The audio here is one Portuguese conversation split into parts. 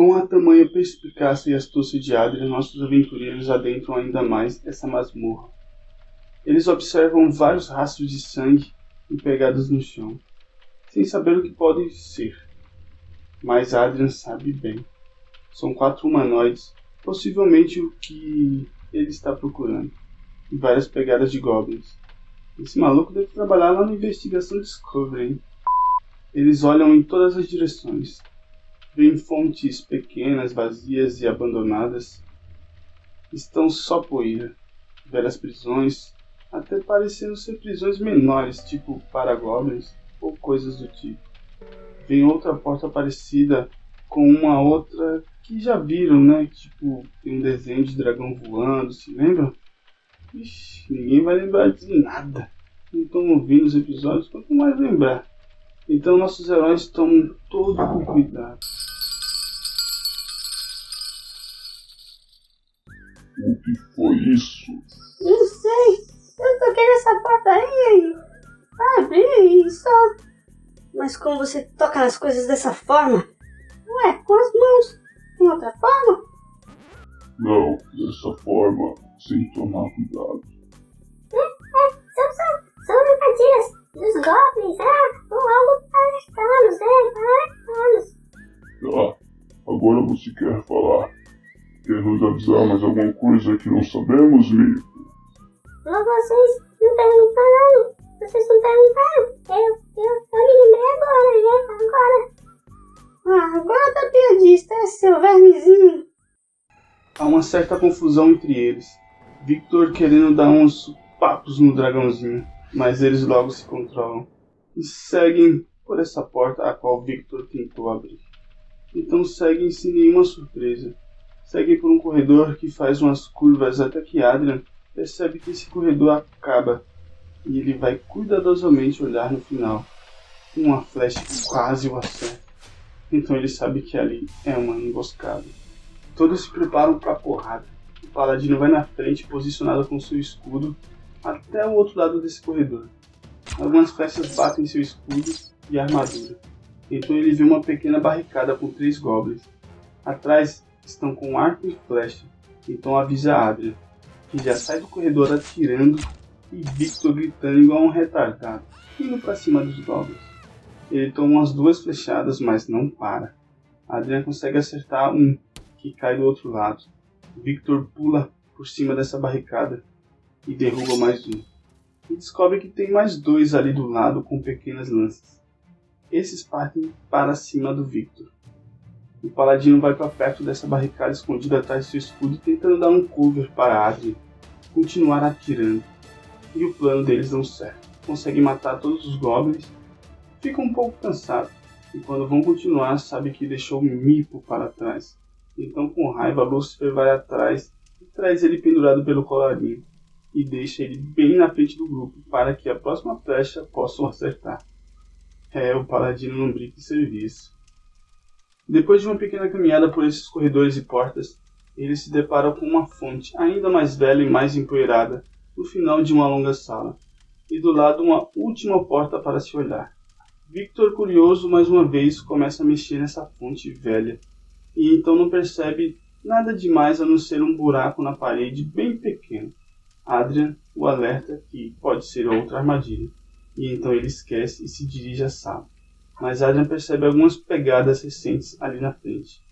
Com a tamanha perspicácia e astúcia de Adrian, nossos aventureiros adentram ainda mais essa masmorra. Eles observam vários rastros de sangue e pegadas no chão, sem saber o que podem ser. Mas Adrian sabe bem. São quatro humanoides, possivelmente o que ele está procurando, e várias pegadas de goblins. Esse maluco deve trabalhar lá na investigação Discovery, hein? Eles olham em todas as direções. Vêm fontes pequenas, vazias e abandonadas. Estão só poeira. Velhas prisões, até parecendo ser prisões menores, tipo paragoblins ou coisas do tipo. Vem outra porta parecida com uma outra que já viram, né? Tipo, tem um desenho de dragão voando, se lembram? Ixi, ninguém vai lembrar de nada. Não estão ouvindo os episódios, quanto mais lembrar. Então nossos heróis tomam todo o cuidado. O que foi isso? Não sei. Eu toquei nessa porta aí e abri e só. Mas como você toca nas coisas dessa forma? Ué, com as mãos. Tem outra forma? Não, dessa forma, sem tomar cuidado. É, é, são, são, são armadilhas dos goblins, ah, ou algo arcanos, é, arcanos. Ah, agora você quer falar. Quer nos avisar mais alguma coisa que não sabemos, Mico? Mas vocês não perguntaram, vocês não perguntaram. Eu, eu, eu me lembrei agora, né, agora. Ah, agora tá piadista, é seu vermezinho. Há uma certa confusão entre eles. Victor querendo dar uns papos no dragãozinho, mas eles logo se controlam e seguem por essa porta a qual Victor tentou abrir. Então seguem sem nenhuma surpresa. Seguem por um corredor que faz umas curvas até que Adrian percebe que esse corredor acaba e ele vai cuidadosamente olhar no final. Uma flecha quase o acerta. Então ele sabe que ali é uma emboscada. Todos se preparam para a porrada. O paladino vai na frente, posicionado com seu escudo, até o outro lado desse corredor. Algumas flechas batem em seu escudo e armadura. Então ele vê uma pequena barricada com três goblins. Atrás estão com arco e flecha. Então avisa Adria, que já sai do corredor atirando e Victor gritando igual um retardado, indo para cima dos goblins. Ele toma umas duas flechadas, mas não para. Adrian consegue acertar um, que cai do outro lado. Victor pula por cima dessa barricada e derruba mais um. E descobre que tem mais dois ali do lado com pequenas lanças. Esses partem para cima do Victor. O paladino vai para perto dessa barricada escondida atrás de seu escudo, tentando dar um cover para Adrian continuar atirando. E o plano deles não certo. Consegue matar todos os goblins fica um pouco cansado e quando vão continuar sabe que deixou Mipo para trás. Então com raiva Lucifer vai atrás e traz ele pendurado pelo colarinho e deixa ele bem na frente do grupo para que a próxima flecha possam acertar. É, o paladino não brinca em serviço. Depois de uma pequena caminhada por esses corredores e portas, ele se depara com uma fonte ainda mais velha e mais empoeirada no final de uma longa sala, e do lado uma última porta para se olhar. Victor, curioso mais uma vez, começa a mexer nessa fonte velha e então não percebe nada demais a não ser um buraco na parede bem pequeno. Adrian o alerta que pode ser outra armadilha e então ele esquece e se dirige à sala. Mas Adrian percebe algumas pegadas recentes ali na frente.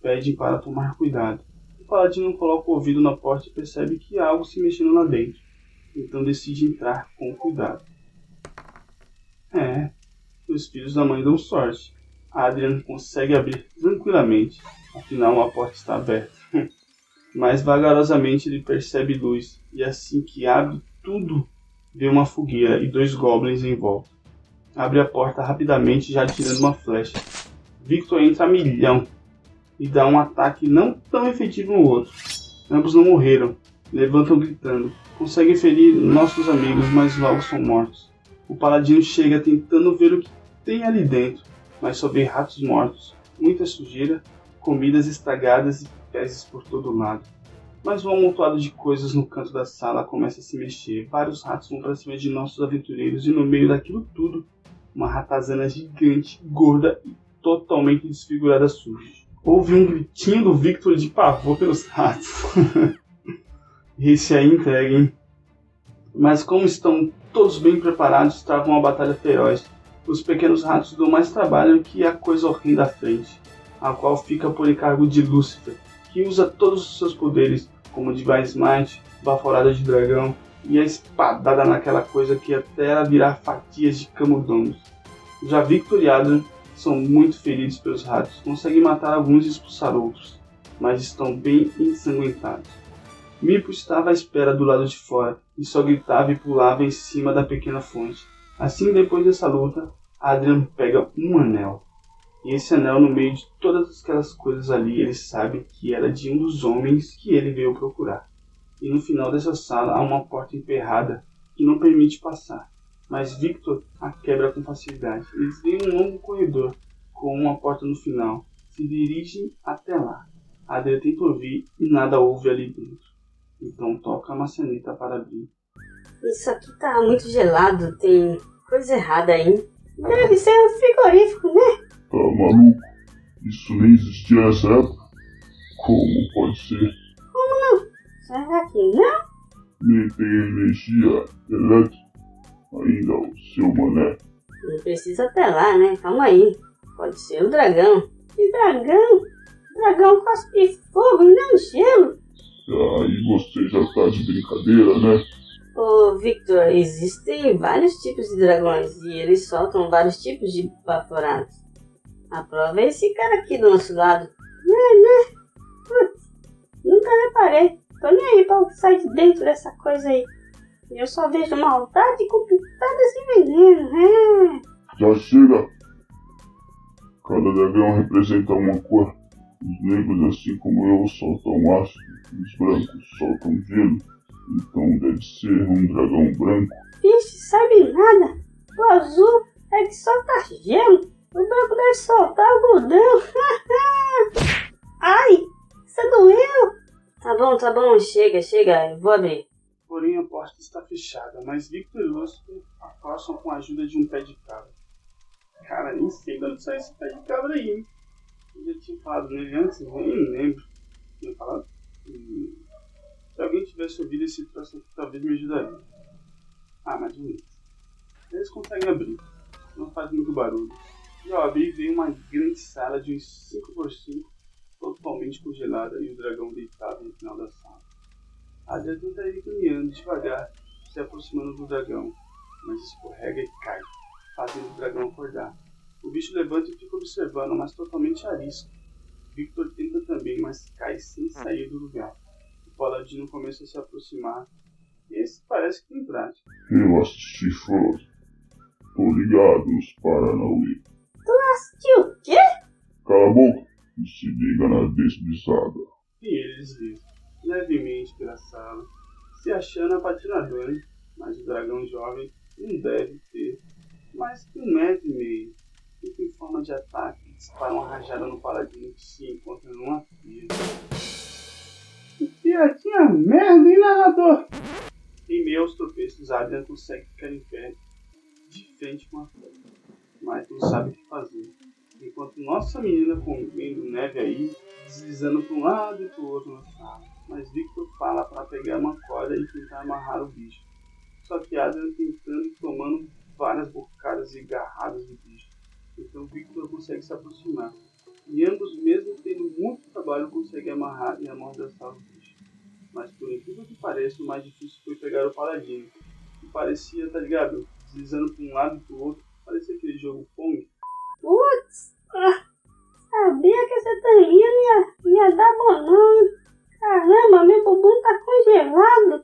Pede para tomar cuidado. O paladino coloca o ouvido na porta e percebe que há algo se mexendo lá dentro. Então decide entrar com cuidado. É, os filhos da mãe dão sorte. Adrian consegue abrir tranquilamente, afinal uma porta está aberta. Mas vagarosamente ele percebe luz, e assim que abre tudo, vê uma fogueira e dois goblins em volta. Abre a porta rapidamente, já tirando uma flecha. Victor entra a milhão e dá um ataque não tão efetivo no outro. Ambos não morreram, levantam gritando. Conseguem ferir nossos amigos, mas logo são mortos. O paladino chega tentando ver o que tem ali dentro, mas só vê ratos mortos, muita sujeira, comidas estragadas e fezes por todo lado. Mas um amontoado de coisas no canto da sala começa a se mexer. Vários ratos vão para cima de nossos aventureiros e no meio daquilo tudo, uma ratazana gigante, gorda e totalmente desfigurada surge. houve um gritinho do Victor de pavor pelos ratos. Esse aí entregue, Mas como estão todos bem preparados, travam uma batalha feroz. Os pequenos ratos dão mais trabalho que a coisa horrenda à frente, a qual fica por encargo de Lúcifer, que usa todos os seus poderes, como Divine Smite, Baforada de Dragão e a espadada naquela coisa que até ela virar fatias de camundongos. Já Victor e Adrian são muito feridos pelos ratos, conseguem matar alguns e expulsar outros, mas estão bem ensanguentados. Mipo estava à espera do lado de fora e só gritava e pulava em cima da pequena fonte. Assim, depois dessa luta, Adrian pega um anel. E esse anel, no meio de todas aquelas coisas ali, ele sabe que era de um dos homens que ele veio procurar. E no final dessa sala há uma porta emperrada que não permite passar. Mas Victor a quebra com facilidade. Eles vêm um longo corredor com uma porta no final. Se dirigem até lá. Adrian tenta ouvir e nada ouve ali dentro. Então toca a maçaneta para abrir. Isso aqui tá muito gelado, tem coisa errada aí. Deve ser um frigorífico, né? Tá maluco? Isso nem existia nessa época? Como pode ser? Como não? Será que não? Nem tem energia elétrica. Ainda o seu mané. Não precisa apelar, né? Calma aí. Pode ser o dragão. Que dragão? Dragão cospe fogo não gelo. Aí você já tá de brincadeira, né? Ô, Victor, existem vários tipos de dragões e eles soltam vários tipos de baforados. A prova é esse cara aqui do nosso lado. Né, né? Putz, nunca reparei. Tô nem aí pra sair de dentro dessa coisa aí. Eu só vejo maldade com pitadas de veneno. É. Já chega! Cada dragão representa uma cor. Os negros, assim como eu, soltam ácido. Os brancos soltam gelo. Então deve ser um dragão branco. Vixe, sabe nada. O azul é que solta gelo. O branco deve soltar algodão. Ai, você doeu? Tá bom, tá bom, chega, chega, vou abrir. Porém a porta está fechada, mas Victor e Lúcifer afastam com a ajuda de um pé de cabra. Cara, nem sei de onde sai esse pé de cabra aí, hein? Eu já tinha falado nele antes, nem lembro. Tinha falado? Hum. Se alguém tivesse ouvido esse troço aqui, talvez me ajudaria. Ah, mas um Eles conseguem abrir. Não faz muito barulho. E ao abrir veio uma grande sala de uns 5x5, totalmente congelada e o dragão deitado no final da sala. Adria tenta ir caminhando devagar, se aproximando do dragão, mas escorrega e cai, fazendo o dragão acordar. O bicho levanta e fica observando, mas totalmente arisco. Victor tenta também, mas cai sem sair do lugar. O paladino começa a se aproximar. Esse parece que tem prática. Relaxa, chifroso. Tô ligado nos Paranauê. E se liga na deslizada. E ele desliza, levemente sala, se achando a patinadora, mas o dragão jovem não deve ter mais que um metro e meio. Fica em forma de ataque e dispara uma rajada no paladino que se encontra numa fila. Que piadinha merda, hein, narrador? Em meio aos tropeços, Adrian consegue ficar em pé, de frente com a fera, mas não sabe o que fazer. Nossa menina comendo neve aí, deslizando para um lado e para o outro. Mas Victor fala para pegar uma corda e tentar amarrar o bicho. Só que Adrian tentando e tomando várias bocadas e agarradas do bicho. Então Victor consegue se aproximar. E ambos, mesmo tendo muito trabalho, conseguem amarrar e amordaçar o bicho. Mas por incrível que pareça, o mais difícil foi pegar o paladino. Que parecia, tá ligado? Deslizando para um lado e para o outro. Parecia aquele jogo Pong. Putz, ah, sabia que essa tampinha ia, ia dar bom? Caramba, meu bumbum tá congelado.